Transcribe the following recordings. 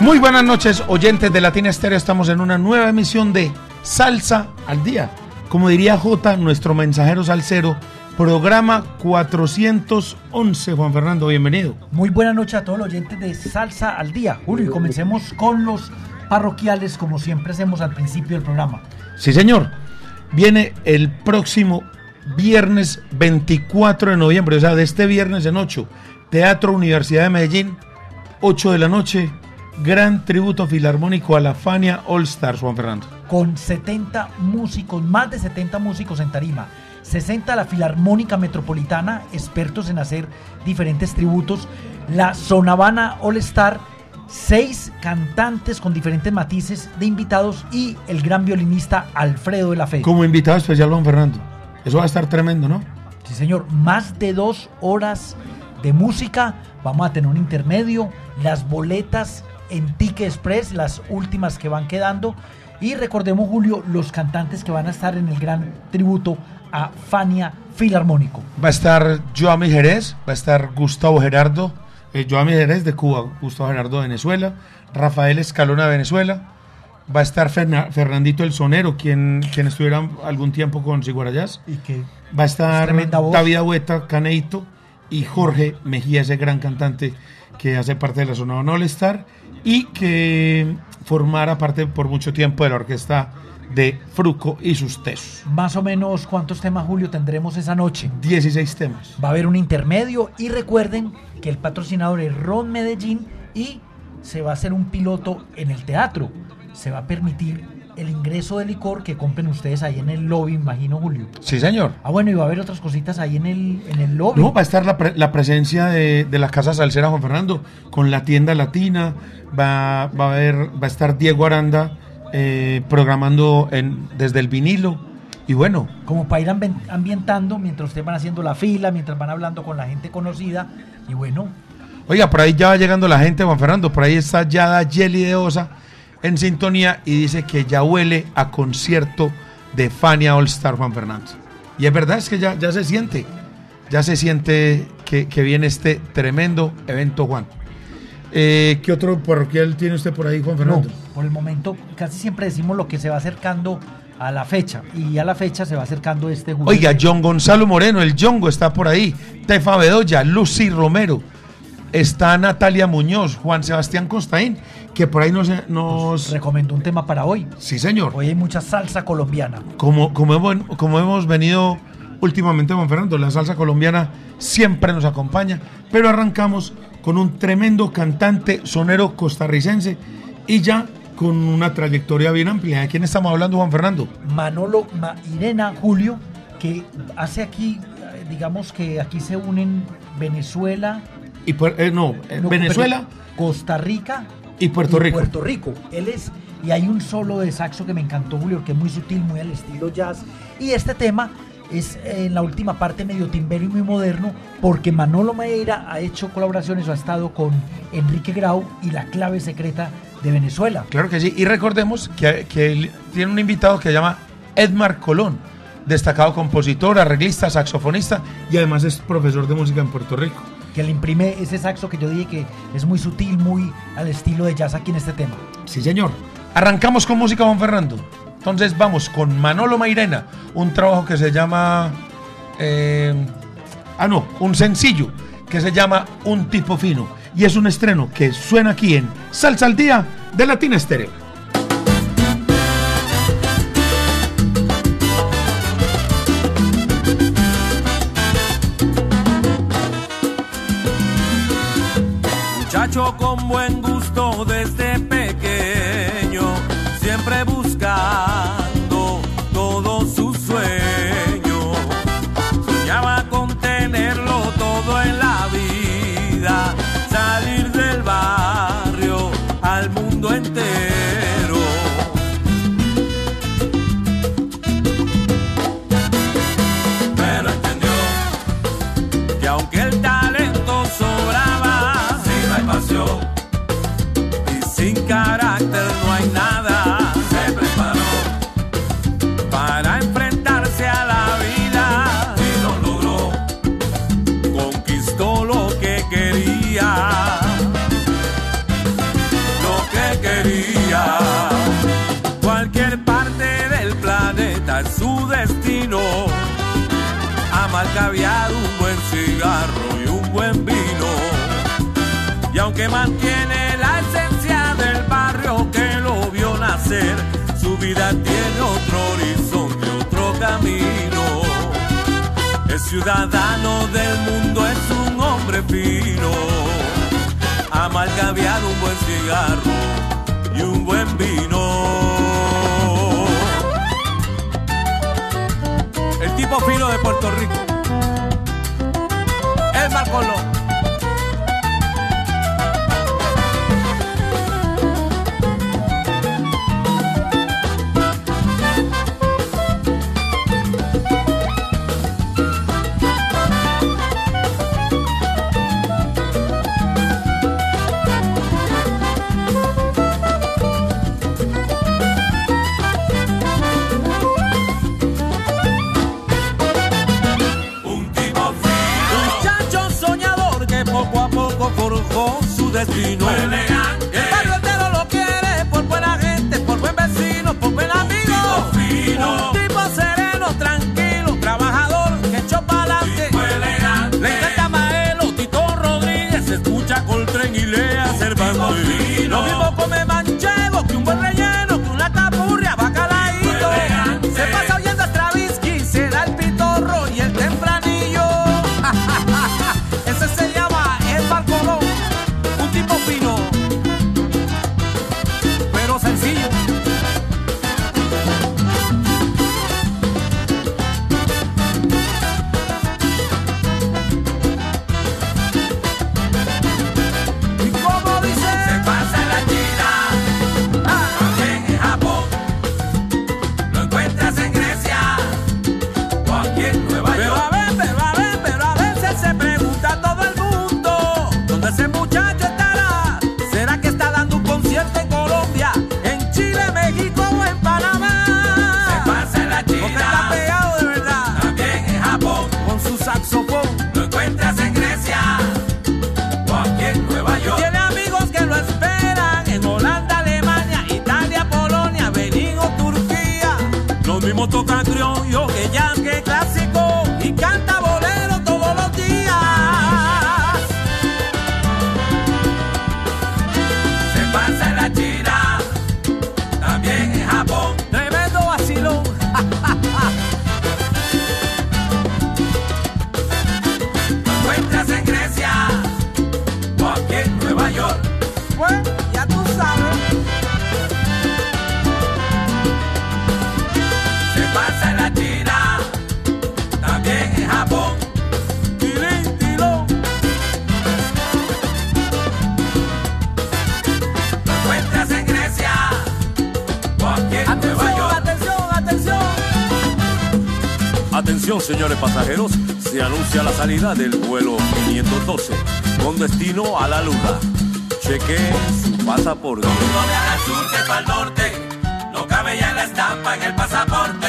Muy buenas noches, oyentes de Latina Estéreo. Estamos en una nueva emisión de Salsa al Día. Como diría J, nuestro mensajero salsero, programa 411. Juan Fernando, bienvenido. Muy buena noche a todos los oyentes de Salsa al Día. Julio, y comencemos con los parroquiales, como siempre hacemos al principio del programa. Sí, señor. Viene el próximo viernes 24 de noviembre, o sea, de este viernes en 8, Teatro Universidad de Medellín, 8 de la noche, gran tributo filarmónico a la Fania All Stars, Juan Fernando. Con 70 músicos, más de 70 músicos en tarima. 60 la Filarmónica Metropolitana, expertos en hacer diferentes tributos. La Sonavana All Star, seis cantantes con diferentes matices de invitados y el gran violinista Alfredo de la Fe. Como invitado especial, Juan Fernando. Eso va a estar tremendo, ¿no? Sí, señor. Más de dos horas de música. Vamos a tener un intermedio. Las boletas en Ticket Express, las últimas que van quedando. Y recordemos, Julio, los cantantes que van a estar en el gran tributo a Fania Filarmónico. Va a estar Joami Jerez, va a estar Gustavo Gerardo, eh, Joami Jerez de Cuba, Gustavo Gerardo de Venezuela, Rafael Escalona de Venezuela, va a estar Ferna- Fernandito el Sonero, quien, quien estuviera algún tiempo con Siguarayás, Y que va a estar voz. David Agüeta, Caneito y Jorge Mejía, ese gran cantante que hace parte de la zona All Star y que formara parte por mucho tiempo de la orquesta de Fruco y sus tesos. más o menos cuántos temas, Julio, tendremos esa noche. 16 temas. Va a haber un intermedio y recuerden que el patrocinador es Ron Medellín y se va a hacer un piloto en el teatro. Se va a permitir el ingreso de licor que compren ustedes ahí en el lobby, imagino, Julio. Sí, señor. Ah, bueno, y va a haber otras cositas ahí en el, en el lobby. No, va a estar la, pre- la presencia de, de la Casa Salsera Juan Fernando con la tienda latina. Va, va a haber, va a estar Diego Aranda eh, programando en, desde el vinilo. Y bueno, Como para ir ambi- ambientando mientras ustedes van haciendo la fila, mientras van hablando con la gente conocida. Y bueno, oiga, por ahí ya va llegando la gente, Juan Fernando. Por ahí está Yada Jelly de Osa en sintonía y dice que ya huele a concierto de Fania All Star Juan Fernando. Y es verdad, es que ya, ya se siente. Ya se siente que, que viene este tremendo evento, Juan. Eh, ¿Qué otro parroquial tiene usted por ahí, Juan no, Fernando? por el momento casi siempre decimos lo que se va acercando a la fecha. Y a la fecha se va acercando este. Oiga, John Gonzalo Moreno, el Jongo está por ahí. Tefa Bedoya, Lucy Romero. Está Natalia Muñoz, Juan Sebastián Costaín, que por ahí nos... nos... Recomendó un tema para hoy. Sí, señor. Hoy hay mucha salsa colombiana. Como, como, hemos, como hemos venido últimamente, Juan Fernando, la salsa colombiana siempre nos acompaña, pero arrancamos con un tremendo cantante sonero costarricense y ya con una trayectoria bien amplia. ¿De quién estamos hablando, Juan Fernando? Manolo Mairena Julio, que hace aquí, eh, digamos que aquí se unen Venezuela, Y eh, no, eh, no, Venezuela Costa Rica y Puerto Rico. Puerto Rico. Él es, y hay un solo de saxo que me encantó, Julio, que es muy sutil, muy al estilo jazz. Y este tema es eh, en la última parte medio timbero y muy moderno, porque Manolo Madeira ha hecho colaboraciones o ha estado con Enrique Grau y la clave secreta de Venezuela. Claro que sí. Y recordemos que, que tiene un invitado que se llama Edmar Colón, destacado compositor, arreglista, saxofonista y además es profesor de música en Puerto Rico. Que le imprime ese saxo que yo dije que es muy sutil, muy al estilo de jazz aquí en este tema. Sí, señor. Arrancamos con música, Juan Fernando. Entonces vamos con Manolo Mairena, un trabajo que se llama... eh, ah, no, un sencillo que se llama Un tipo fino. Y es un estreno que suena aquí en Salsa al Día de Latina Estéreo. Con marca caviar, un buen cigarro y un buen vino. Y aunque mantiene la esencia del barrio que lo vio nacer, su vida tiene otro horizonte, otro camino. Es ciudadano del mundo, es un hombre fino. Ama un buen cigarro y un buen vino. grupo fino de Puerto Rico. El Marcolo. señores pasajeros, se anuncia la salida del vuelo 512 con destino a la luna. Chequeen su pasaporte. No cabe ya la estampa en el pasaporte.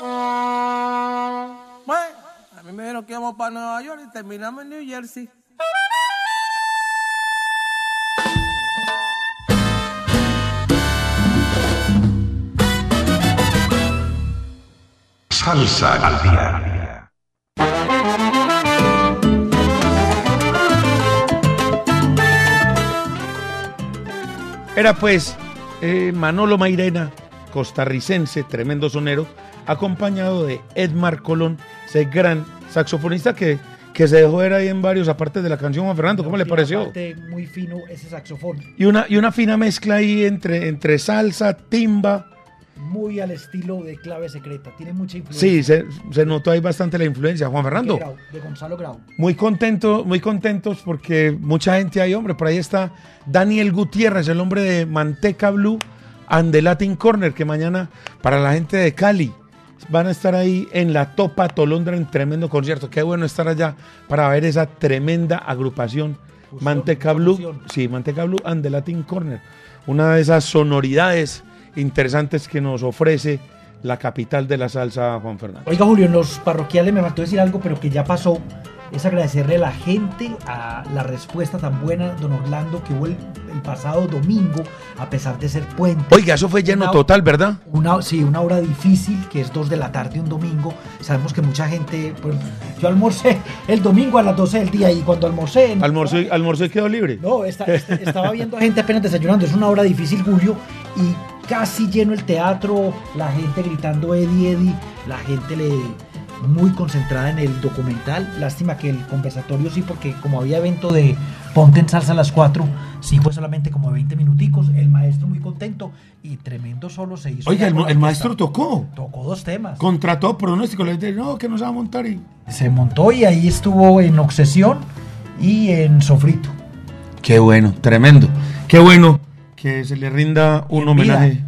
Bueno, a mí me dijeron que íbamos para Nueva York y terminamos en New Jersey. Salsa al día. Era pues eh, Manolo Mairena, costarricense, tremendo sonero, acompañado de Edmar Colón, ese gran saxofonista que, que se dejó ver ahí en varios apartes de la canción Juan Fernando. ¿Cómo le pareció? Muy fino ese saxofón. Y una, y una fina mezcla ahí entre, entre salsa, timba. Muy al estilo de clave secreta. Tiene mucha influencia. Sí, se, se notó ahí bastante la influencia. Juan Fernando, Grau, de Gonzalo Grau. muy contento, muy contentos porque mucha gente hay, hombre. Por ahí está Daniel Gutiérrez, el hombre de Manteca Blue and the Latin Corner, que mañana para la gente de Cali van a estar ahí en la Topa Tolondra en tremendo concierto. Qué bueno estar allá para ver esa tremenda agrupación. Fusión, Manteca Blue, fusión. sí, Manteca Blue and the Latin Corner. Una de esas sonoridades interesantes que nos ofrece la capital de la salsa, Juan Fernando. Oiga, Julio, en los parroquiales me faltó decir algo, pero que ya pasó. Es agradecerle a la gente a la respuesta tan buena, don Orlando, que hubo el, el pasado domingo, a pesar de ser puente. Oiga, eso fue lleno Una- total, ¿verdad? Una, sí, una hora difícil, que es 2 de la tarde un domingo. Sabemos que mucha gente. pues, yo almorcé el domingo a las 12 del día y cuando almorcé. y- almorzó y quedó libre. No, esta- esta- estaba viendo a gente apenas desayunando. Es una hora difícil, Julio. Y casi lleno el teatro, la gente gritando Eddie, Eddie. La gente le muy concentrada en el documental. Lástima que el conversatorio sí, porque como había evento de Ponte en Salsa a las 4, sí fue solamente como 20 minuticos. El maestro muy contento y tremendo solo se hizo. Oiga, ya el, el maestro tocó. Tocó dos temas. Contrató pronóstico. Le dije, no, que nos va a montar y. Se montó y ahí estuvo en Obsesión y en Sofrito. Qué bueno, tremendo. Qué bueno que se le rinda un En homenaje. vida.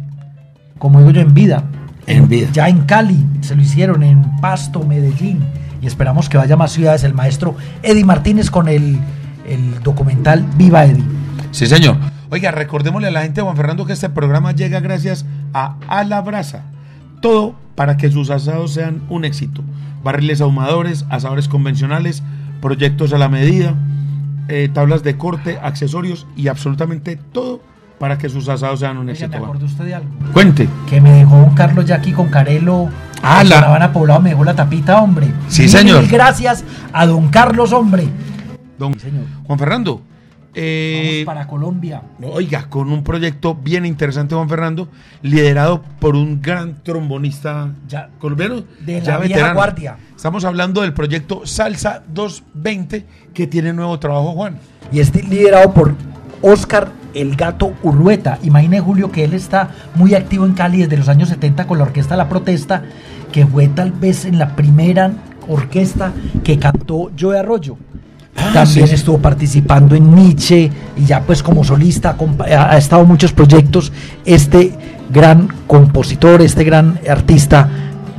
como digo yo, en vida. En vida. Ya en Cali, se lo hicieron en Pasto, Medellín, y esperamos que vaya a más ciudades el maestro Eddie Martínez con el, el documental Viva Eddie. Sí, señor. Oiga, recordémosle a la gente, Juan Fernando, que este programa llega gracias a A la Brasa. Todo para que sus asados sean un éxito. Barriles ahumadores, asadores convencionales, proyectos a la medida, eh, tablas de corte, accesorios y absolutamente todo para que sus asados sean un Oiga, éxito. me acordó usted de algo. Cuente. Que me dejó un Carlos ya aquí con Carelo. Ah, la- Habana Poblado me dejó la tapita, hombre. Sí, Mil señor. gracias a don Carlos, hombre. Don Sí, señor. Juan Fernando. eh, Vamos para Colombia. Oiga, con un proyecto bien interesante, Juan Fernando, liderado por un gran trombonista Ya- colombiano. de ya la vieja veterano. guardia. Estamos hablando del proyecto Salsa 220, que tiene nuevo trabajo, Juan. y es liderado por Oscar el Gato Urrueta. Imagine Julio que él está muy activo en Cali desde los años 70 con la orquesta La Protesta, que fue tal vez en la primera orquesta que cantó Joe Arroyo. También sí. estuvo participando en Nietzsche y ya pues como solista ha estado en muchos proyectos este gran compositor, este gran artista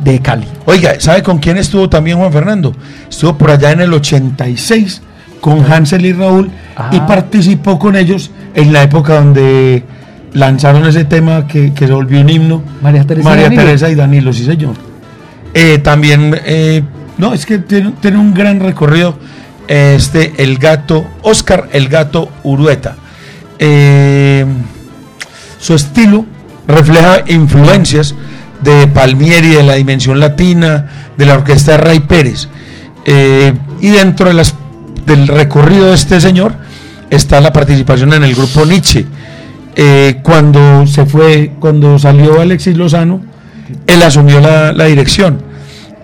de Cali. Oiga, ¿sabe con quién estuvo también Juan Fernando? Estuvo por allá en el 86 con Hansel y Raúl y participó con ellos en la época donde lanzaron ese tema que, que se volvió un himno. María Teresa y María Danilo. Teresa y Danilo, sí señor. Eh, también, eh, no, es que tiene, tiene un gran recorrido este, el gato, Oscar el gato Urueta. Eh, su estilo refleja influencias de Palmieri, de la dimensión latina, de la orquesta de Ray Pérez. Y dentro de las, del recorrido de este señor está la participación en el grupo Nietzsche. Eh, cuando se fue, cuando salió Alexis Lozano, él asumió la, la dirección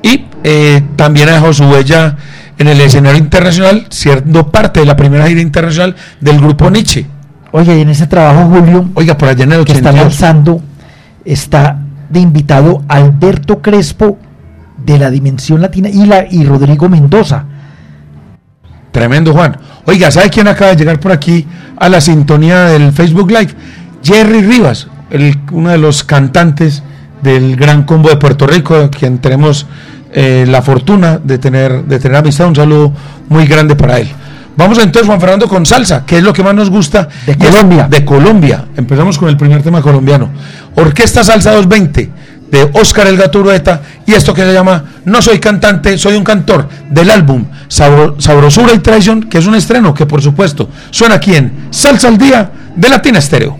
y eh, también dejó su huella en el escenario internacional, siendo parte de la primera gira internacional del grupo Nietzsche. Oye, y en ese trabajo, Julio, Oiga, por allá en el que está 82. lanzando, está de invitado Alberto Crespo de la Dimensión Latina y, la, y Rodrigo Mendoza. Tremendo, Juan. Oiga, ¿sabe quién acaba de llegar por aquí a la sintonía del Facebook Live? Jerry Rivas, el- uno de los cantantes del Gran Combo de Puerto Rico, quien tenemos eh, la fortuna de tener, de tener amistad. Un saludo muy grande para él. Vamos entonces, Juan Fernando, con salsa, que es lo que más nos gusta. De Colombia. De Colombia. Empezamos con el primer tema colombiano. Orquesta Salsa 220 de Oscar El Gato Urueta y esto que se llama No soy cantante, soy un cantor del álbum Sabro- Sabrosura y Traición, que es un estreno que por supuesto suena aquí en Salsa al Día de Latina Estéreo.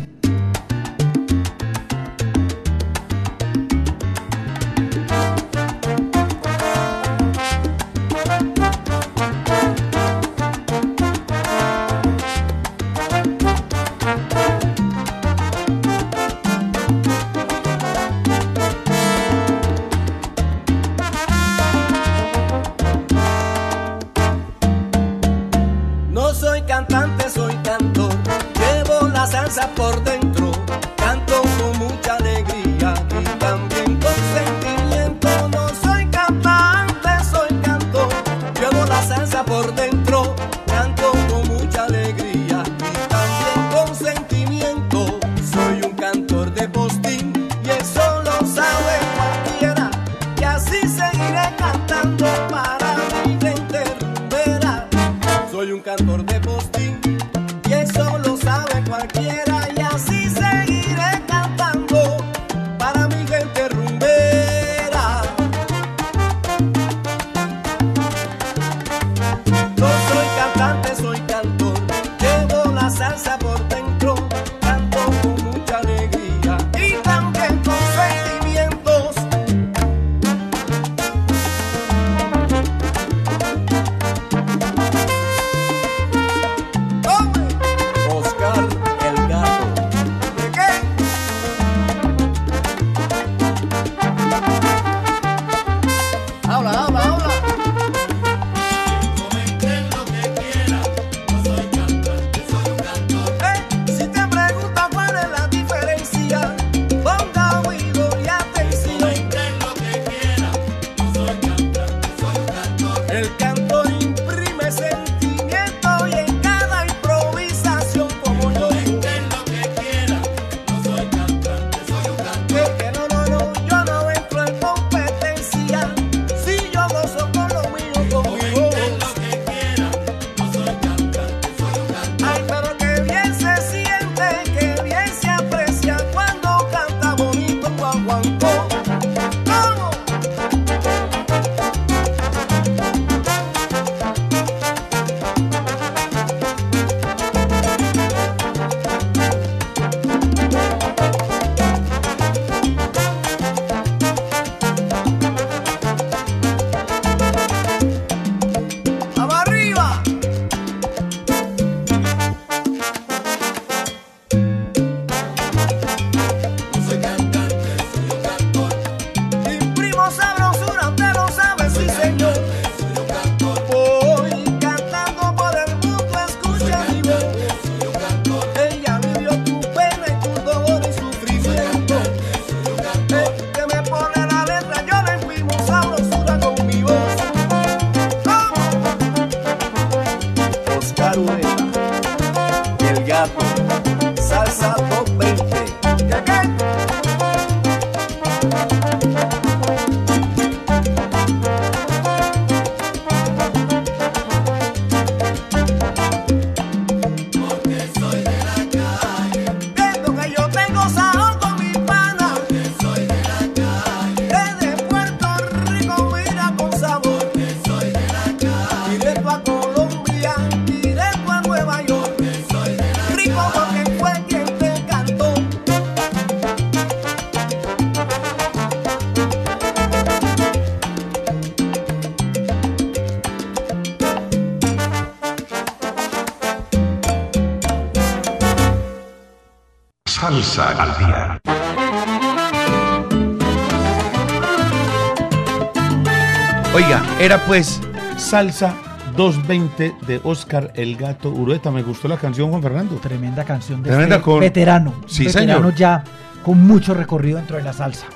Era pues Salsa 220 de Oscar El Gato Urueta. Me gustó la canción, Juan Fernando. Tremenda canción de Tremenda este con- veterano. Sí, veterano señor. ya con mucho recorrido dentro de la salsa.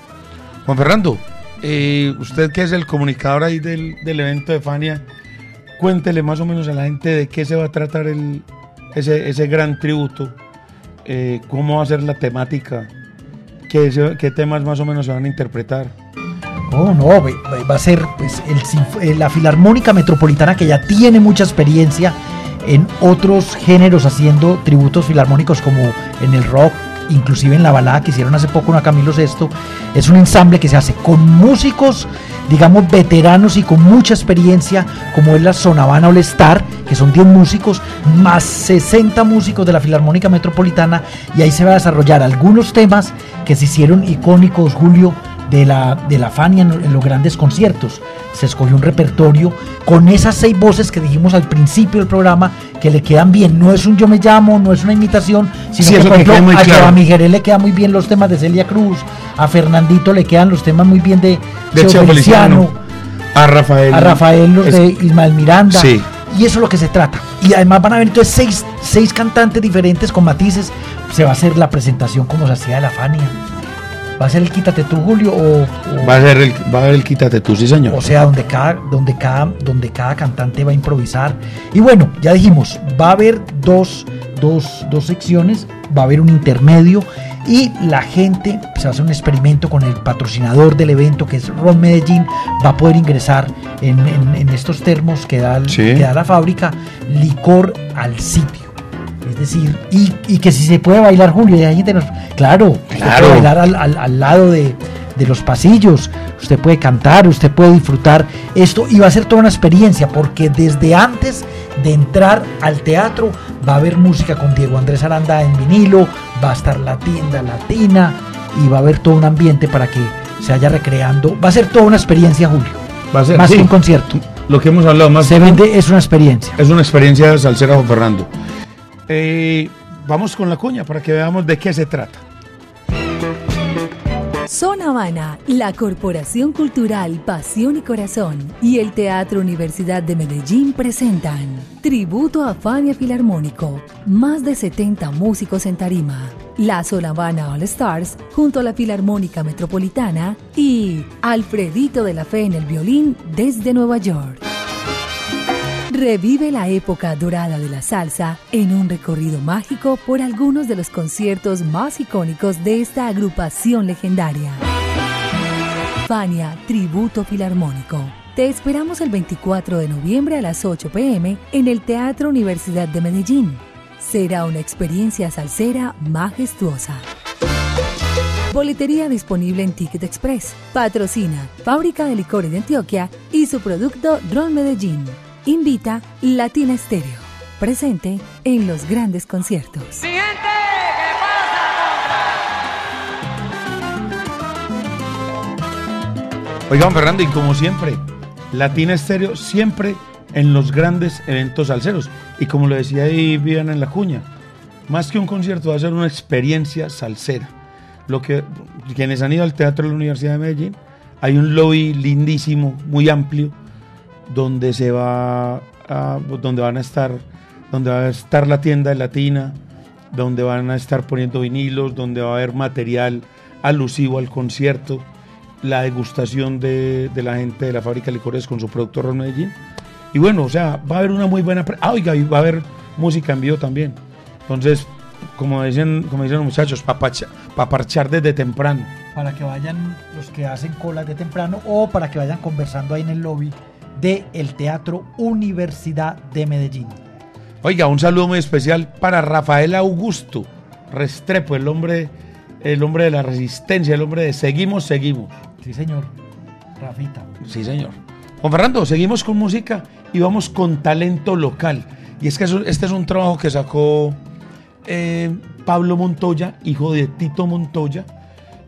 Juan Fernando, eh, usted que es el comunicador ahí del, del evento de Fania, cuéntele más o menos a la gente de qué se va a tratar el, ese, ese gran tributo, eh, cómo va a ser la temática, qué, qué temas más o menos se van a interpretar. Oh, no, va a ser pues, eh, la Filarmónica Metropolitana que ya tiene mucha experiencia en otros géneros haciendo tributos filarmónicos como en el rock, inclusive en la balada que hicieron hace poco una Camilo Sesto. Es un ensamble que se hace con músicos, digamos, veteranos y con mucha experiencia, como es la Sonavana All Star, que son 10 músicos, más 60 músicos de la Filarmónica Metropolitana, y ahí se va a desarrollar algunos temas que se hicieron icónicos, Julio, de la, de la Fania en, en los grandes conciertos. Se escogió un repertorio con esas seis voces que dijimos al principio del programa que le quedan bien. No es un yo me llamo, no es una imitación, sino Sí, que, por ejemplo, a claro. Joa Miguel le quedan muy bien los temas de Celia Cruz, a Fernandito le quedan los temas muy bien de, De Cheo Feliciano, a Rafael. a Rafael los Es- de Ismael Miranda. Sí. Y eso es lo que se trata. Y además van a ver entonces seis, seis cantantes diferentes con matices. Se va a hacer la presentación como se hacía de la Fania. ¿Va a ser el Quítate tú, Julio? O, o- Va a ser el, va a haber el quítate tú, sí señor. o sea, donde cada, donde, cada, donde cada cantante va a improvisar. Y bueno, ya dijimos, va a haber dos, dos, dos secciones, va a haber un intermedio y la gente se a hacer un experimento con el patrocinador del evento, que es Ron Medellín, va a poder ingresar en, en- en estos termos que da, el- Sí. que da la fábrica licor al sitio. Es decir, y, y que si se puede bailar, Julio, y hay gente nos- claro, Claro. puede bailar al, al- al lado de, de los pasillos, usted puede cantar, usted puede disfrutar esto y va a ser toda una experiencia porque desde antes de entrar al teatro va a haber música con Diego Andrés Aranda en vinilo, va a estar la tienda latina y va a haber todo un ambiente para que se vaya recreando. Va a ser toda una experiencia, Julio. Va a ser, más sí, que un concierto. Lo que hemos hablado más Se vende, es una experiencia. es una experiencia salsera Juan Fernando. Eh, vamos con la cuña para que veamos de qué se trata. Zona Habana, la Corporación Cultural Pasión y Corazón y el Teatro Universidad de Medellín presentan Tributo a Fania Filarmónico, más de 70 músicos en tarima, la Zona Habana All Stars junto a la Filarmónica Metropolitana y Alfredito de la Fe en el violín desde Nueva York. Revive la época dorada de la salsa en un recorrido mágico por algunos de los conciertos más icónicos de esta agrupación legendaria. Fania Tributo Filarmónico. Te esperamos el 24 de noviembre a las 8 pm en el Teatro Universidad de Medellín. Será una experiencia salsera majestuosa. Boletería disponible en Ticket Express. Patrocina Fábrica de Licores de Antioquia y su producto Ron Medellín. Invita Latina Estéreo. Presente en los grandes conciertos. Oigan, Fernando, y como siempre, Latina Estéreo siempre en los grandes eventos salseros. Y como lo decía ahí Viviana en la cuña, más que un concierto va a ser una experiencia salsera. Lo que quienes han ido al teatro de la Universidad de Medellín, hay un lobby lindísimo, muy amplio, donde se va a, van a estar, donde va a estar la tienda de Latina, donde van a estar poniendo vinilos, donde va a haber material alusivo al concierto, la degustación de, de la gente de la fábrica de licores con su producto Ron Medellín. Y bueno, o sea, va a haber una muy buena... Ah, oiga, va a haber música en vivo también. Entonces, como dicen, como dicen los muchachos, para parchar desde temprano. Para que vayan los que hacen colas de temprano o para que vayan conversando ahí en el lobby del el Teatro Universidad de Medellín. Oiga, un saludo muy especial para Rafael Augusto Restrepo, el hombre, el hombre de la resistencia, el hombre de seguimos, seguimos. Sí, señor. Rafita. Sí, señor. Juan Fernando, seguimos con música y vamos con talento local. Y es que eso- este es un trabajo que sacó eh, Pablo Montoya, hijo de Tito Montoya,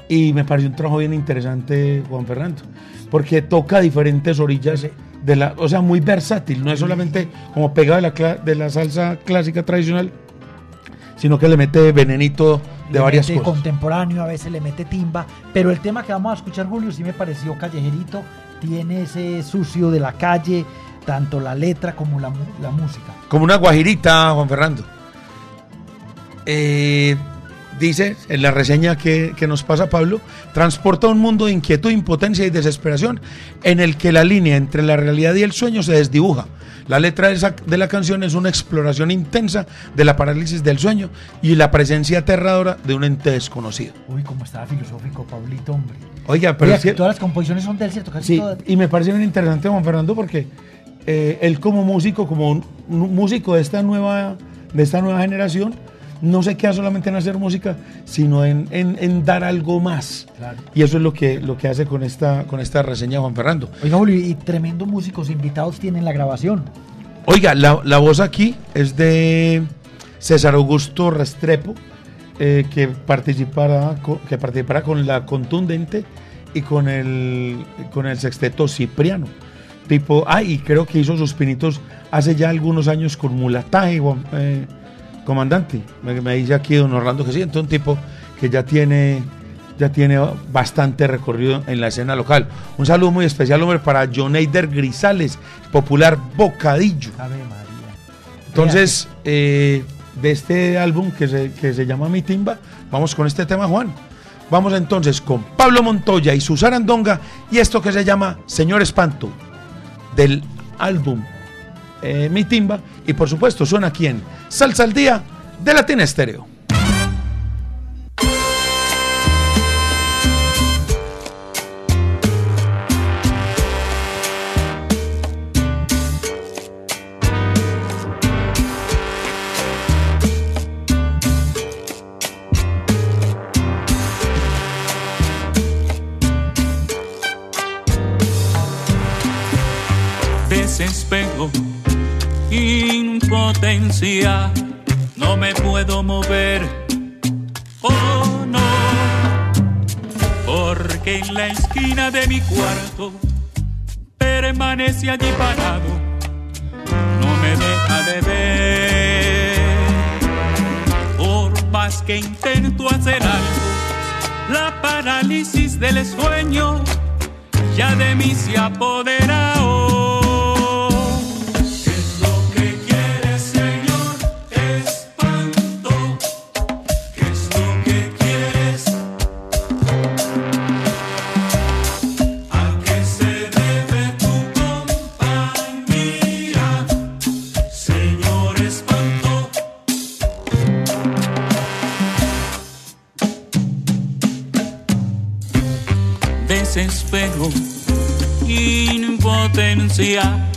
y me pareció un trabajo bien interesante, Juan Fernando, porque toca diferentes orillas de la, o sea, muy versátil, no es solamente como pegado de la, de la salsa clásica tradicional, sino que le mete venenito de Le varias mete cosas. contemporáneo, a veces le mete timba, pero el tema que vamos a escuchar, Julio, sí me pareció callejerito, tiene ese sucio de la calle, tanto la letra como la, la música. Como una guajirita, Juan Fernando. Eh, dice en la reseña que, que nos pasa Pablo, transporta un mundo de inquietud, impotencia y desesperación en el que la línea entre la realidad y el sueño se desdibuja. La letra de, esa- de la canción es una exploración intensa de la parálisis del sueño y la presencia aterradora de un ente desconocido. Uy, cómo estaba filosófico, Pablito, hombre. Oiga, pero Oiga, es que- todas las composiciones son del cierto, casi Sí, todas. y me parece bien interesante Juan Fernando porque eh, él como músico, como un, un músico de esta nueva, de esta nueva generación, no se queda solamente en hacer música, sino en, en- en dar algo más. Claro. Y eso es lo que, lo que hace con esta, con esta reseña Juan Fernando. Oiga, Julio, y tremendos músicos invitados tienen la grabación. Oiga, la, la voz aquí es de César Augusto Restrepo, eh, que, participará, co- que participará con la contundente y con el, con el sexteto Cipriano. Tipo, ah, y creo que hizo sus pinitos hace ya algunos años con mulataje, Juan- eh, comandante. Me, me dice aquí don Orlando que sí, entonces un tipo que ya tiene ya tiene bastante recorrido en la escena local. Un saludo muy especial, hombre, para Joneider Grisales, popular Bocadillo. Ave María. Entonces, eh, de este álbum que se, que se llama Mi Timba, vamos con este tema, Juan. Vamos entonces con Pablo Montoya y su Sarandonga y esto que se llama Señor Espanto, del álbum eh, Mi Timba. Y por supuesto, suena aquí en Salsa al Día de Latina Estéreo. No me puedo mover, oh no, porque en la esquina de mi cuarto permanece allí parado, no me deja de ver, por más que intento hacer algo, la parálisis del sueño ya de mí se apodera. hoy. Impotencia.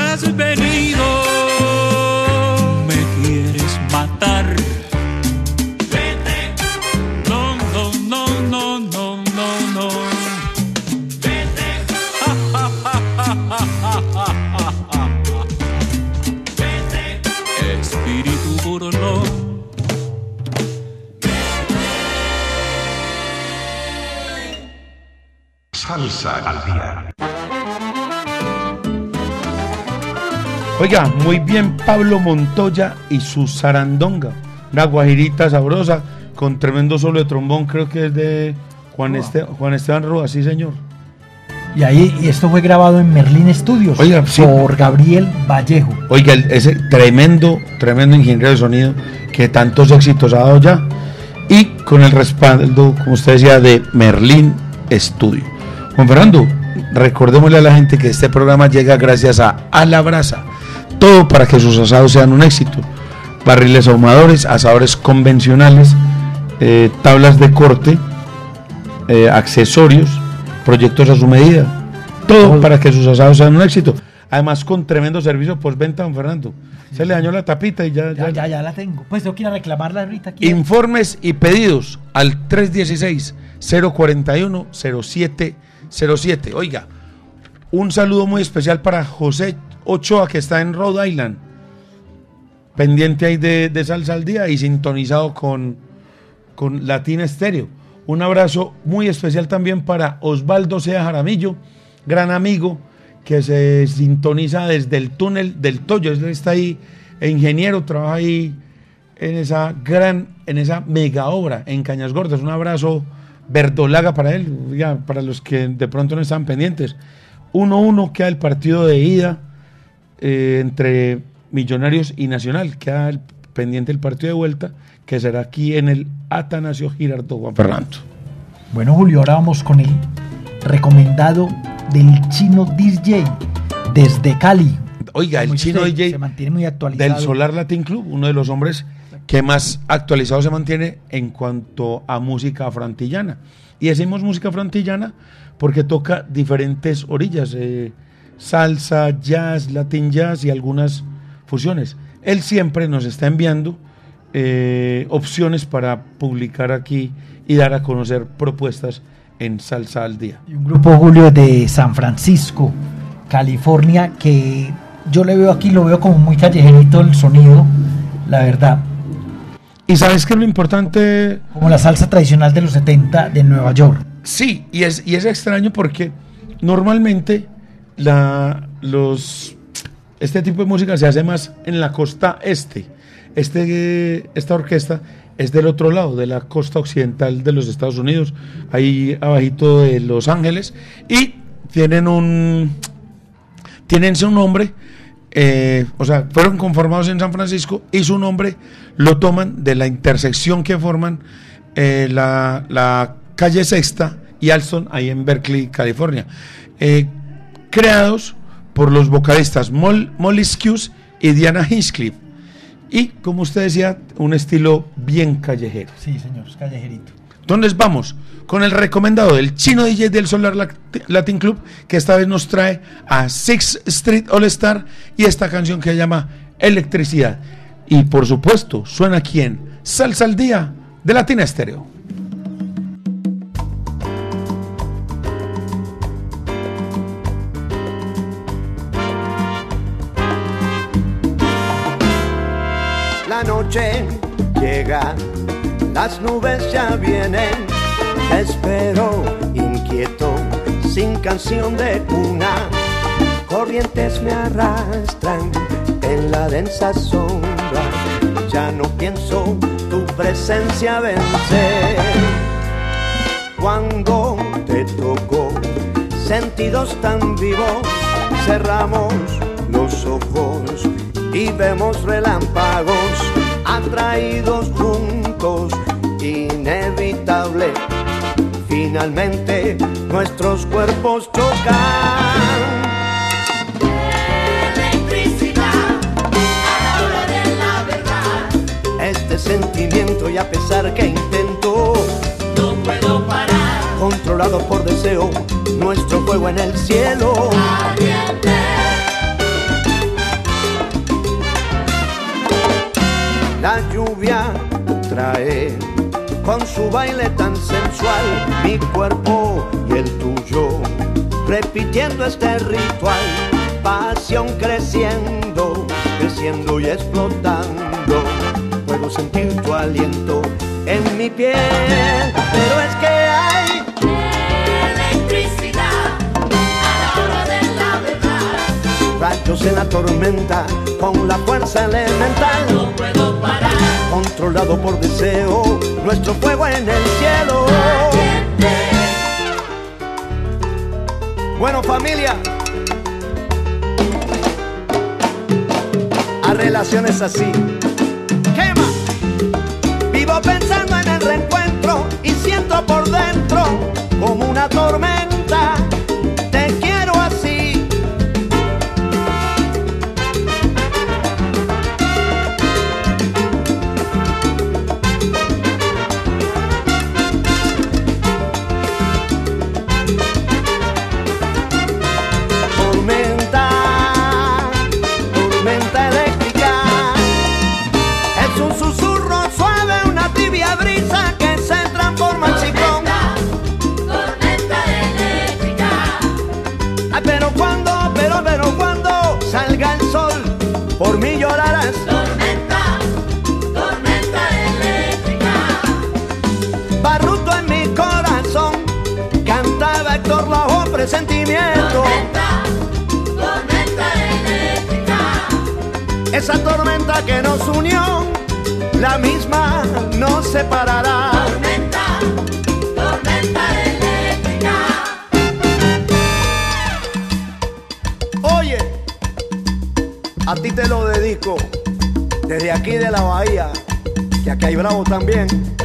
Has venido. Oiga, muy bien Pablo Montoya y su Sarandonga. Una guajirita sabrosa con tremendo solo de trombón, creo que es de Juan. Este- Juan Esteban Rúa, sí señor. Y ahí, y esto fue grabado en Merlín Studios Oiga, sí. por Gabriel Vallejo. Oiga, ese tremendo, tremendo ingeniero de sonido que tantos éxitos ha dado ya. Y con el respaldo, como usted decía, de Merlín Studio. Juan Fernando, recordémosle a la gente que este programa llega gracias a A la Brasa. Todo para que sus asados sean un éxito. Barriles ahumadores, asadores convencionales, eh, tablas de corte, eh, accesorios, proyectos a su medida. Todo para que sus asados sean un éxito. Además, con tremendo servicio postventa, don Fernando. Se le dañó la tapita y ya. Ya, ya, ya la tengo. Pues tengo que ir a reclamarla ahorita aquí. Informes y pedidos al 316-041-0707. Oiga, un saludo muy especial para José Ochoa, que está en Rhode Island. Pendiente ahí de, Salsa al Día y sintonizado con, con Latina Estéreo. Un abrazo muy especial también para Osvaldo Sea Jaramillo, gran amigo que se sintoniza desde el túnel del Toyo. Él está ahí, e ingeniero, trabaja ahí en esa gran, en esa mega obra en Cañas Gordas. Un abrazo verdolaga para él, ya, para los que de pronto no están pendientes. 1-1 queda el partido de ida eh, entre Millonarios y Nacional. Queda el- pendiente el partido de vuelta, que será aquí en el Atanasio Girardot Juan Fernando. Bueno, Julio, ahora vamos con el recomendado del chino DJ desde Cali. Oiga, el chino dice, DJ se mantiene muy actualizado. del Solar Latin Club, uno de los hombres que más actualizado se mantiene en cuanto a música afroantillana. Y decimos música afroantillana porque toca diferentes orillas, eh, salsa, jazz, latin jazz y algunas fusiones. Él siempre nos está enviando eh, opciones para publicar aquí y dar a conocer propuestas en Salsa al Día. Y un grupo, Julio, de San Francisco, California, que yo le veo aquí, lo veo como muy callejerito el sonido, la verdad. ¿Y sabes qué es lo importante? Como la salsa tradicional de los 70 de Nueva York. Sí, y es, y es extraño porque normalmente la, los, este tipo de música se hace más en la costa este. Este, esta orquesta es del otro lado, de la costa occidental de los Estados Unidos, ahí abajito de Los Ángeles, y tienen un, tienen su nombre, eh, o sea, fueron conformados en San Francisco y su nombre lo toman de la intersección que forman eh, la, la calle Sexta y Alston, ahí en Berkeley, California. Eh, creados por los vocalistas Mol- y Diana Hinchcliffe. Y, como usted decía, un estilo bien callejero. Sí, señor, es callejerito. Entonces vamos con el recomendado del chino DJ del Solar Latin Club, que esta vez nos trae a Six Street All Star y esta canción que se llama Electricidad. Y por supuesto, suena aquí en Salsa al Día de Latina Estéreo. Noche llega, las nubes ya vienen. Espero inquieto, sin canción de cuna. Corrientes me arrastran en la densa sombra. Ya no pienso tu presencia vencer. Cuando te toco, sentidos tan vivos, cerramos los ojos y vemos relámpagos atraídos juntos, inevitable. Finalmente nuestros cuerpos chocan. Electricidad a la hora de la verdad. Este sentimiento y a pesar que intento, No puedo parar. controlado por deseo, nuestro fuego en el cielo. Ardiente. La lluvia trae con su baile tan sensual mi cuerpo y el tuyo, repitiendo este ritual, pasión creciendo, creciendo y explotando. Puedo sentir tu aliento en mi piel, pero es que muchachos en la tormenta, con la fuerza elemental. No puedo parar. Controlado por deseo, nuestro fuego en el cielo. Bueno familia, a relaciones así. Quema. Vivo pensando en el reencuentro y siento por dentro como una tormenta. También.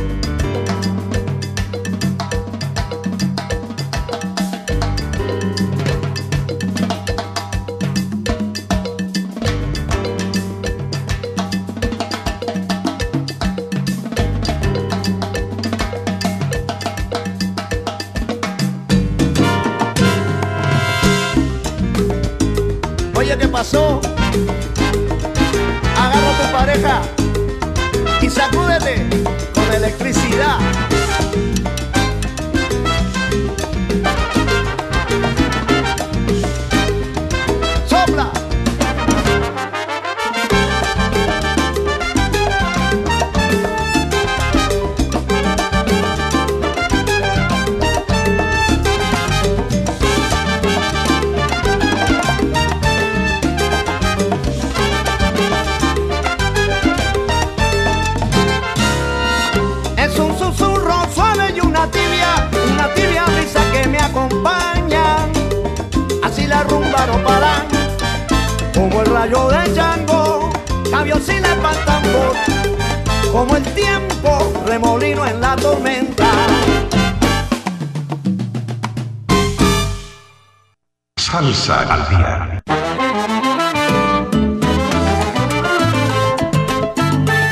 Como el tiempo remolino en la tormenta. Salsa al día.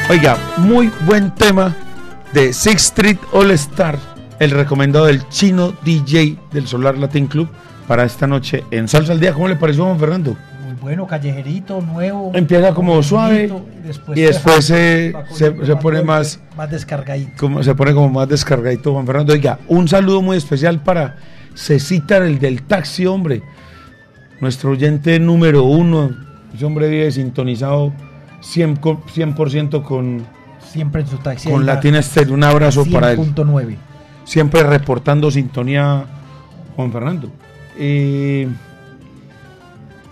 Oiga, muy buen tema de Six Street All Star, el recomendado del chino DJ del Solar Latin Club para esta noche en Salsa al Día. ¿Cómo le pareció, Juan Fernando? Bueno, callejerito, nuevo. Empieza como suave y después, se se, se- pone más, Más descargadito. como, se pone como más descargadito, Juan Fernando. Oiga, un saludo muy especial para Cecita, el del taxi, hombre. Nuestro oyente número uno. Ese hombre vive sintonizado 100%, co- 100% con, Siempre en su taxi. con Latina Estéreo. Un abrazo para él. 100.9. Siempre reportando sintonía, Juan Fernando. Eh,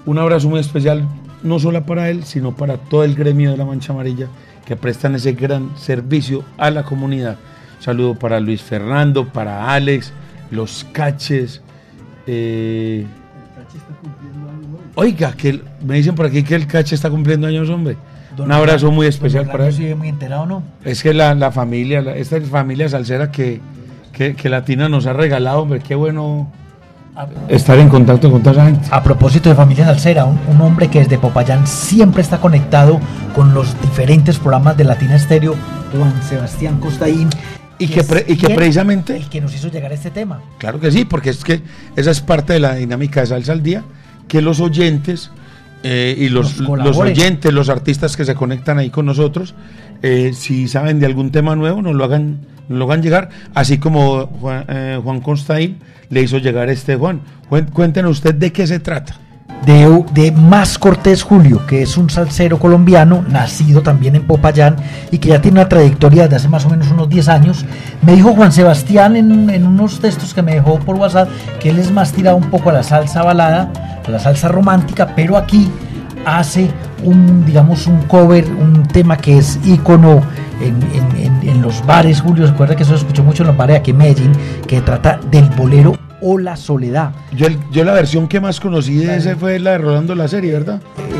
un abrazo muy especial, no solo para él, sino para todo el gremio de la Mancha Amarilla que prestan ese gran servicio a la comunidad. Saludo para Luis Fernando, para Alex, los caches. eh, oiga, que el- me dicen por aquí que el cache está cumpliendo años, hombre. Don un abrazo Orlando- muy especial para él. sigue muy enterado, ¿no? Es que la, la familia, la- esta familia salsera que, que, que Latina nos ha regalado, hombre, qué bueno estar en contacto con toda esa gente. a propósito de Familia Salsera, un, un hombre que desde Popayán siempre está conectado con los diferentes programas de Latina Estéreo, Juan Sebastián Costaín. Y que, pre- y que precisamente, El que nos hizo llegar a este tema. claro que sí, porque es que esa es parte de la dinámica de Salsa al Día, que los oyentes eh, y los, los oyentes, los artistas que se conectan ahí con nosotros, eh, si saben de algún tema nuevo, nos lo hagan, nos lo hagan llegar, así como Juan, eh, Juan Constaín le hizo llegar este Juan. Cuéntenos usted de qué se trata. De, de Más Cortés Julio, que es un salsero colombiano, nacido también en Popayán y que ya tiene una trayectoria de hace más o menos unos 10 años. Me dijo Juan Sebastián en, en unos textos que me dejó por WhatsApp que él es más tirado un poco a la salsa balada, a la salsa romántica, pero aquí hace un, digamos, un cover, un tema que es ícono en, en- en- los bares, Julio, recuerda que eso se escuchó mucho en los bares aquí en que trata del bolero o la soledad. Yo, yo la versión que más conocí de ese fue la de Rolando la serie, ¿verdad?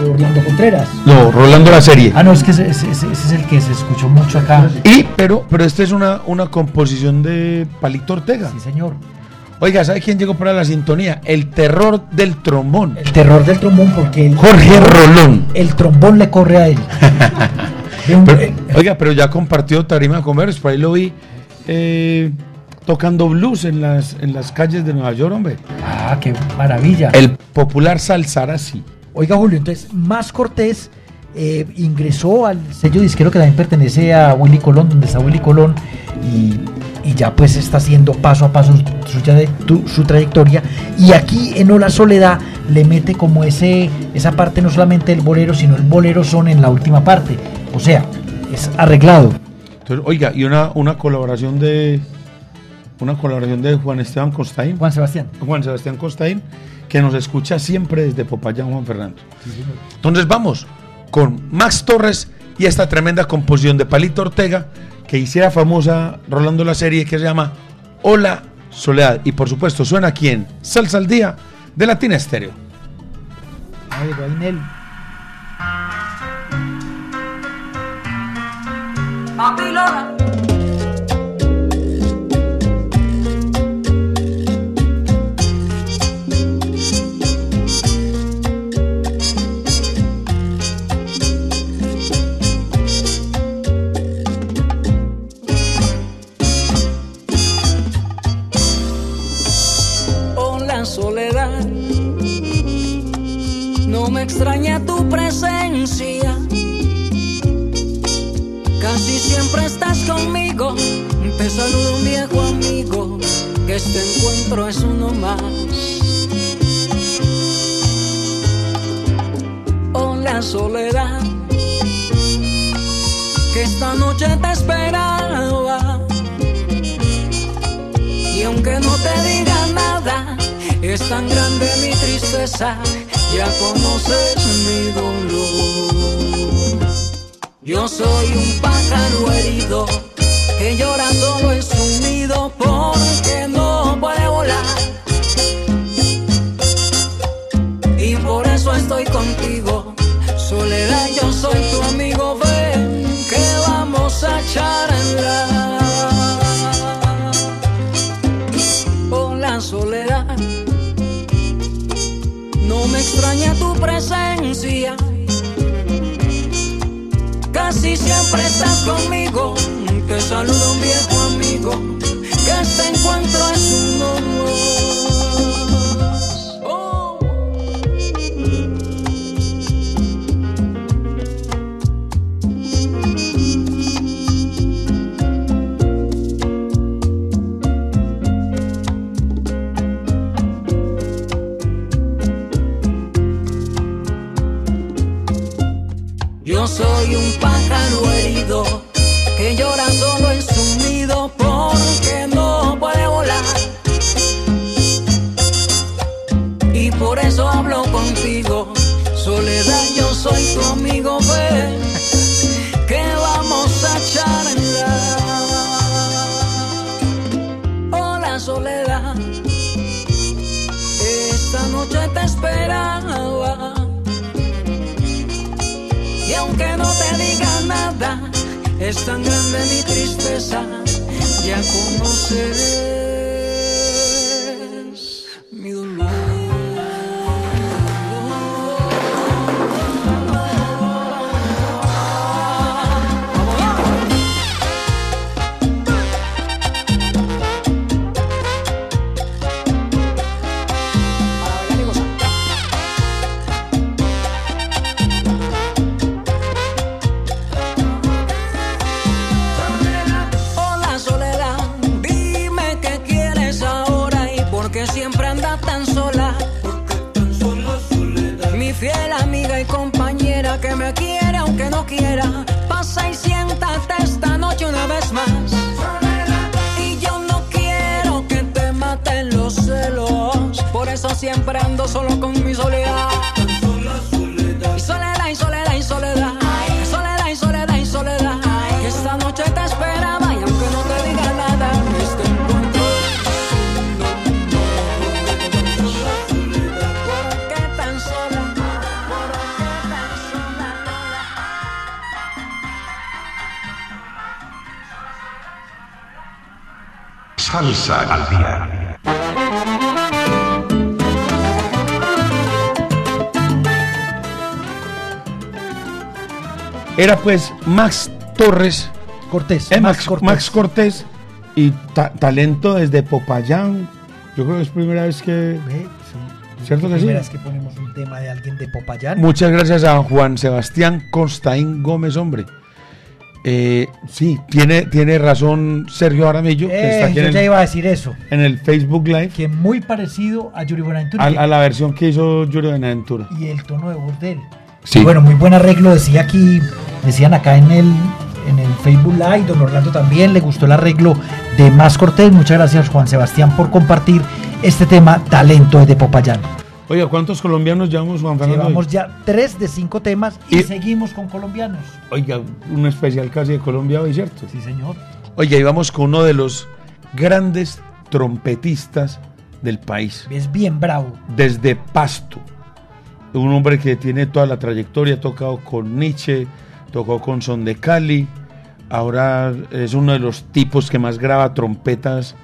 Orlando Contreras. No, Rolando la serie. Ah, no, es que ese, ese- ese es el que se escuchó mucho acá. Y, pero, pero esta es una, una composición de Palito Ortega. Sí, señor. Oiga, ¿sabe quién llegó para la sintonía? El terror del trombón. El terror del trombón porque el, Jorge Rolón. el trombón le corre a él. Pero, eh, oiga, pero ya compartió tarima con Verdes, por ahí lo vi eh, tocando blues en las, en las calles de Nueva York, hombre. ah, qué maravilla. El popular Salsarasi. Oiga, Julio, entonces, Más Cortés eh, ingresó al sello disquero que también pertenece a Willy Colón, donde está Willy Colón, y, y ya pues está haciendo paso a paso su, su trayectoria. Y aquí en Hola Soledad le mete como ese esa parte no solamente del bolero, sino el bolero son en la última parte. O sea, es arreglado. Entonces, oiga, y una, una colaboración de una colaboración de Juan Esteban Costaín. Juan Sebastián. Juan Sebastián Costaín, que nos escucha siempre desde Popayán, Juan Fernando. Entonces vamos con Max Torres y esta tremenda composición de Palito Ortega que hiciera famosa Rolando la serie que se llama Hola Soledad. Y por supuesto suena aquí en Salsa al Día de Latina Estéreo. Ay, me extraña tu presencia. Casi siempre estás conmigo, te saludo un viejo amigo, que este encuentro es uno más. Hola soledad, que esta noche te esperaba. Y aunque no te diga nada, es tan grande mi tristeza, ya conoces mi dolor. Yo soy un pájaro herido que llora solo en me extraña tu presencia. Casi siempre estás conmigo, te saludo un viejo amigo, que este encuentro es un honor. Salsa al día. Era pues Max Torres. Cortés. Eh, Max Max, Cortés. Max Cortés. Y ta- talento desde Popayán. Yo creo que es primera vez que. Sí. ¿Cierto que sí? Primera vez que ponemos un tema de alguien de Popayán. Muchas gracias a Juan Sebastián Constaín Gómez, hombre. Eh, sí, tiene, tiene razón Sergio Aramillo, que Eh, está aquí yo en ya el, iba a decir eso. en el Facebook Live, Que muy parecido a Yuri Buenaventura. a, la versión que hizo Yuri Benaventura. y el tono de voz de él. Sí. Y bueno, muy buen arreglo, decía aquí, decían acá en el, en el Facebook Live, don Orlando también le gustó el arreglo de Más Cortés. Muchas gracias Juan Sebastián por compartir este tema, Talento de Popayán. Oiga, ¿cuántos colombianos llevamos, Juan Fernando? Llevamos ya tres de cinco temas y, Y- seguimos con colombianos. Oiga, un especial casi de Colombia hoy, ¿cierto? Sí, señor. Oiga, y vamos con uno de los grandes trompetistas del país, Es bien bravo. desde Pasto. Un hombre que tiene toda la trayectoria, ha tocado con Nietzsche, tocó con Son de Cali, ahora es uno de los tipos que más graba trompetas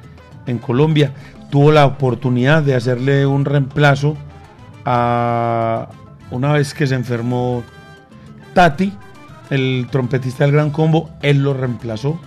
en Colombia. Tuvo la oportunidad de hacerle un reemplazo una vez que se enfermó Tati, el trompetista del Gran Combo, él lo reemplazó.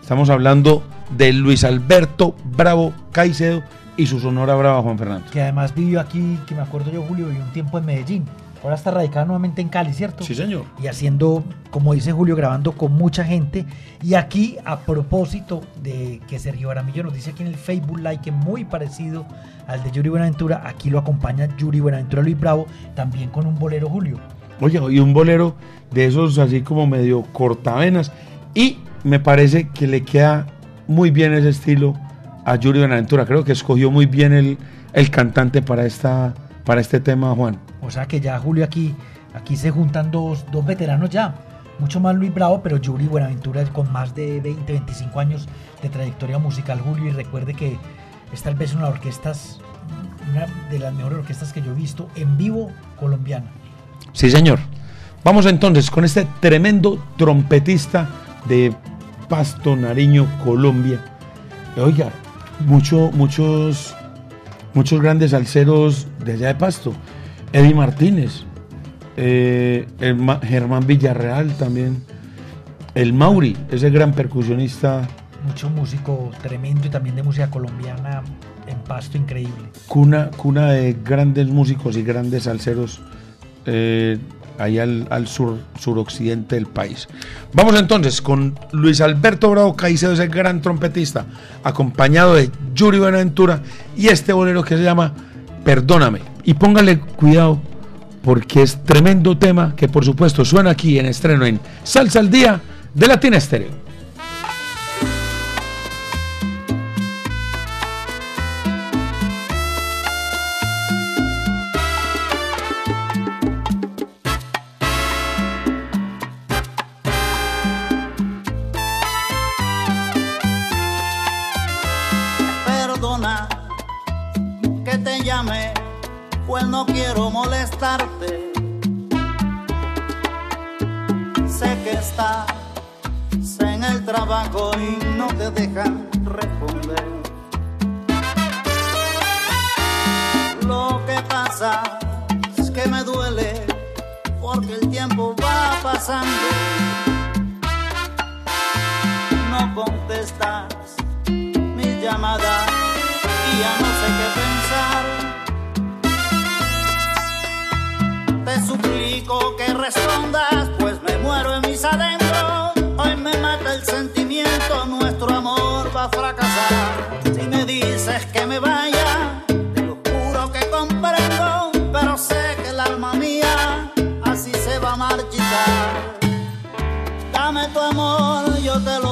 Estamos hablando de Luis Alberto Bravo Caicedo y su sonora brava Juan Fernando. Que además vivió aquí, que me acuerdo yo, Julio, vivió un tiempo en Medellín. Ahora está radicado nuevamente en Cali, ¿cierto? Sí, señor. y haciendo, como dice Julio, grabando con mucha gente. Y aquí, a propósito de que Sergio Aramillo nos dice aquí en el Facebook Live que muy parecido al de Yuri Buenaventura, aquí lo acompaña Yuri Buenaventura Luis Bravo, también con un bolero Julio. Oye, y un bolero de esos así como medio cortavenas. Y me parece que le queda muy bien ese estilo a Yuri Benaventura. Creo que escogió muy bien el, el cantante para, esta, para este tema, Juan. O sea que ya Julio aquí, aquí se juntan dos, dos veteranos ya. Mucho más Luis Bravo, pero Yuri Buenaventura con más de 20, 25 años de trayectoria musical, Julio. Y recuerde que es tal vez una de orquestas, una de las mejores orquestas que yo he visto en vivo colombiana. Sí, señor. Vamos entonces con este tremendo trompetista de Pasto, Nariño, Colombia. Oiga, mucho, muchos, muchos grandes alceros de allá de Pasto. Eddie Martínez, eh, el Ma- Germán Villarreal también, el Mauri, ese gran percusionista, mucho músico tremendo y también de música colombiana en pasto increíble. cuna, cuna de grandes músicos y grandes alceros eh, ahí al, al sur, suroccidente del país. Vamos entonces con Luis Alberto Bravo Caicedo, ese gran trompetista, acompañado de Yuri Buenaventura y este bolero que se llama Perdóname. Y póngale cuidado porque es tremendo tema que por supuesto suena aquí en estreno en Salsa al Día de Latina Estéreo. Porque el tiempo va pasando. No contestas mi llamada y ya no sé qué pensar. Te suplico que respondas, pues me muero en mis adentros. Hoy me mata el sentimiento, nuestro amor va a fracasar. Si me dices que me vaya, te lo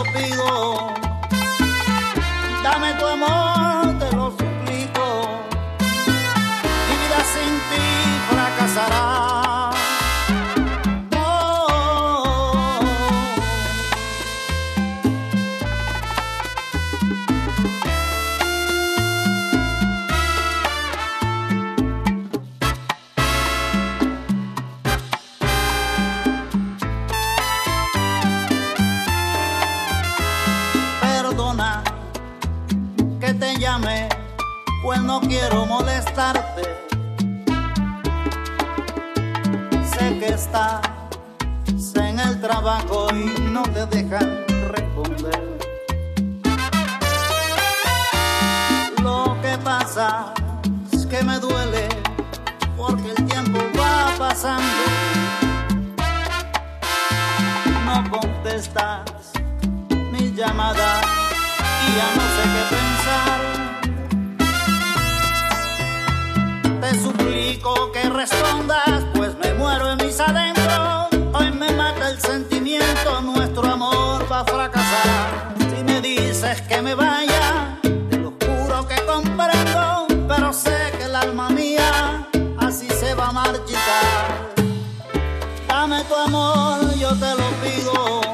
quiero molestarte. Sé que estás en el trabajo y no te dejan responder. Lo que pasa es que me duele porque el tiempo va pasando. No contestas mi llamada y ya no sé qué pensar. Te suplico que respondas, pues me muero en mis adentros. Hoy me mata el sentimiento, nuestro amor va a fracasar. Si me dices que me vaya, te lo juro que comprendo, pero sé que el alma mía así se va a marchitar. Dame tu amor, yo te lo pido.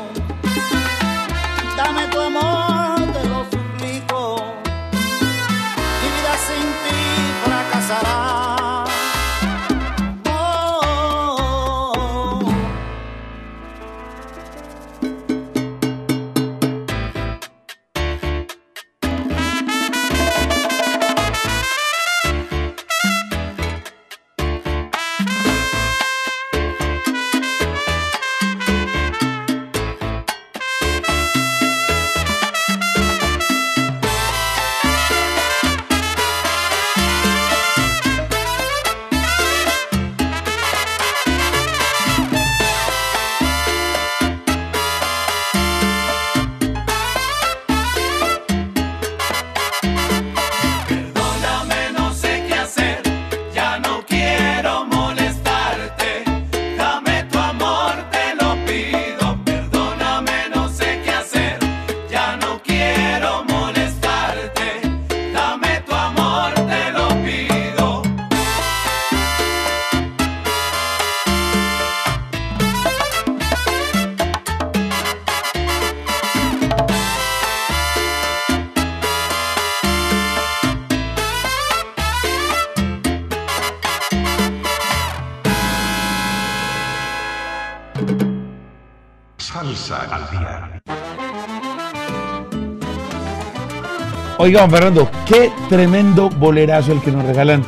Oiga, Juan Fernando, qué tremendo bolerazo el que nos regalan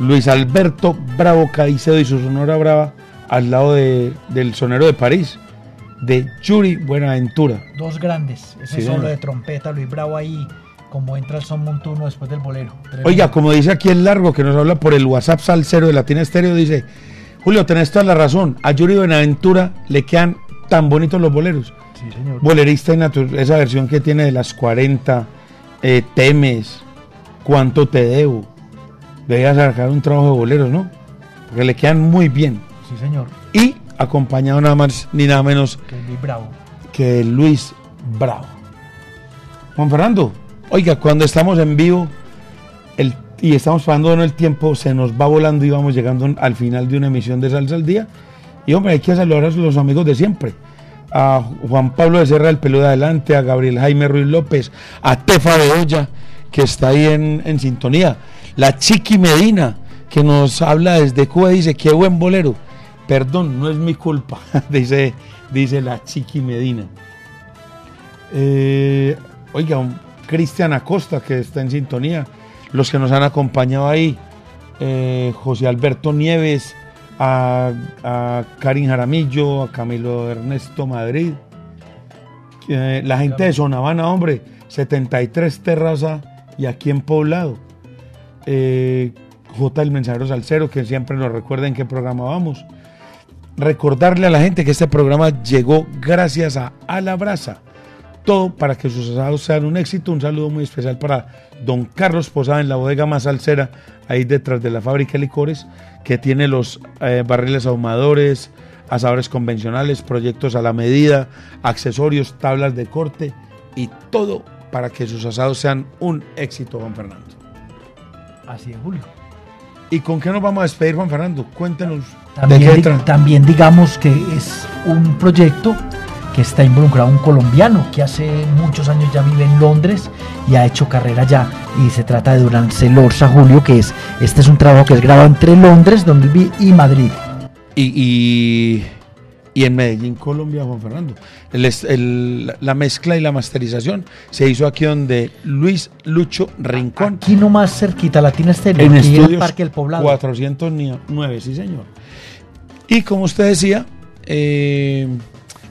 Luis Alberto Bravo Caicedo y su Sonora Brava al lado de- del sonero de París, de Yuri Buenaventura. Dos grandes. Ese Sí, solo señor. de trompeta, Luis Bravo ahí, como entra el son montuno después del bolero. Tremendo. Oiga, como dice aquí el largo que nos habla por el WhatsApp salsero de Latina Estéreo, dice, Julio, tenés toda la razón, a Yuri Buenaventura le quedan tan bonitos los boleros. Sí, señor. Bolerista y natu- esa versión que tiene de las 40, eh, Temes, Cuánto te debo. Debía sacar un trabajo de boleros, ¿no? Porque le quedan muy bien. Sí, señor. Y acompañado nada más ni nada menos Que Luis Bravo. que Luis Bravo. Juan Fernando, oiga, cuando estamos en vivo el, y estamos pasando el tiempo, se nos va volando y vamos llegando al final de una emisión de Salsa al Día. Y hombre, hay que saludar a los amigos de siempre. A Juan Pablo de Serra, el peludo de adelante, a Gabriel Jaime Ruiz López, a Tefa de Olla, que está ahí en, en sintonía. La Chiqui Medina, que nos habla desde Cuba, dice, qué buen bolero. Perdón, no es mi culpa, dice, dice la Chiqui Medina. Eh, oiga, Cristian Acosta, que está en sintonía. Los que nos han acompañado ahí, eh, José Alberto Nieves, a, Karin Jaramillo, a Camilo Ernesto Madrid. Eh, la gente de Sonavana, hombre, 73 Terraza y aquí en Poblado. Eh, J. el Mensajero Salcero, que siempre nos recuerda en qué programa vamos. Recordarle a la gente que este programa llegó gracias a A la Brasa. Todo para que sus asados sean un éxito. Un saludo muy especial para don Carlos Posada en la bodega más salsera, ahí detrás de la fábrica de licores, que tiene los eh, barriles ahumadores, asadores convencionales, proyectos a la medida, accesorios, tablas de corte y todo para que sus asados sean un éxito, Juan Fernando. Así es, Julio. ¿Y con qué nos vamos a despedir, Juan Fernando? Cuéntenos. ¿De También, qué di- tra- también digamos que es un proyecto que está involucrado un colombiano que hace muchos años ya vive en Londres y ha hecho carrera allá. Y se trata de Durán Celorza Julio, que es, este es un trabajo que es grabado entre Londres donde vi- y Madrid. Y, y y en Medellín, Colombia, Juan Fernando. El el- la mezcla y la masterización se hizo aquí donde Luis Lucho Rincón. Aquí nomás cerquita, Latina Estéreo, En aquí el Parque del Poblado. 409, sí señor. Y como usted decía, eh,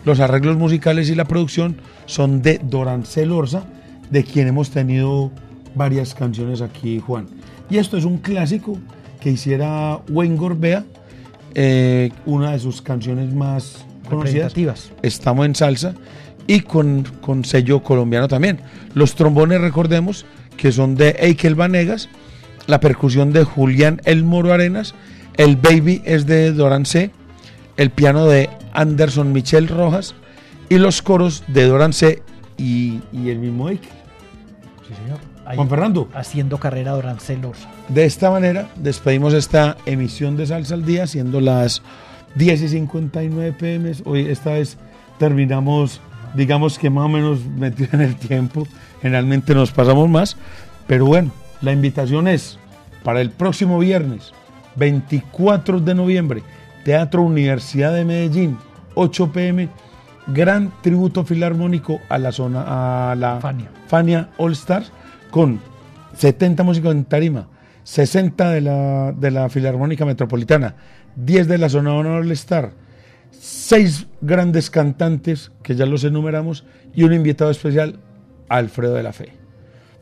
los arreglos musicales y la producción son de Dorancel Orza, de quien hemos tenido varias canciones aquí, Juan. Y esto es un clásico que hiciera Wayne Gorbea, eh, una de sus canciones más conocidas. Estamos en salsa y con, con sello colombiano también. Los trombones, recordemos, que son de Eikel Vanegas, la percusión de Julián El Moro Arenas, el baby es de Doran C, el piano de Anderson Michel Rojas y los coros de Doran C y, y el mismo Eikel. Sí, señor. Ahí, Juan Fernando. Haciendo carrera Dorancel Orza. De esta manera despedimos esta emisión de Salsa al Día, siendo las 10 y 59 pm. Hoy esta vez terminamos, digamos que más o menos metido en el tiempo. Generalmente nos pasamos más. Pero bueno, la invitación es para el próximo viernes, 24 de noviembre, Teatro Universidad de Medellín, 8 pm, gran tributo filarmónico a la zona, a la Fania. Fania All Stars, con 70 músicos en tarima, 60 de la, de la Filarmónica Metropolitana, 10 de la zona All Star, 6 grandes cantantes, que ya los enumeramos, y un invitado especial, Alfredo de la Fe.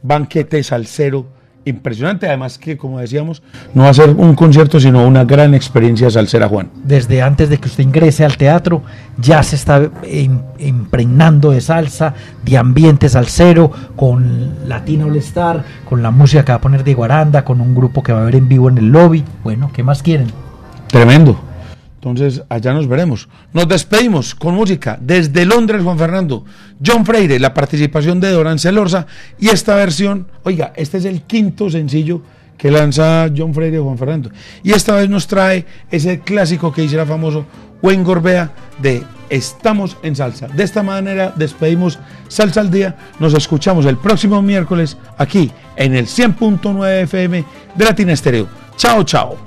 Banquete salsero impresionante, además que, como decíamos, no va a ser un concierto, sino una gran experiencia salsera, Juan. Desde antes de que usted ingrese al teatro, ya se está em- impregnando de salsa, de ambiente salsero, con Latina All Star, con la música que va a poner de Guaranda, con un grupo que va a ver en vivo en el lobby. Bueno, ¿qué más quieren? Tremendo. Entonces, allá nos veremos. Nos despedimos con música desde Londres, Juan Fernando. John Freire, la participación de Doran Celorza y esta versión, oiga, este es el quinto sencillo que lanza John Freire Juan Fernando. Y esta vez nos trae ese clásico que hiciera famoso Wayne Gorbea de Estamos en Salsa. De esta manera despedimos Salsa al Día. Nos escuchamos el próximo miércoles aquí en el 100.9 FM de Latina Estéreo. Chao, chao.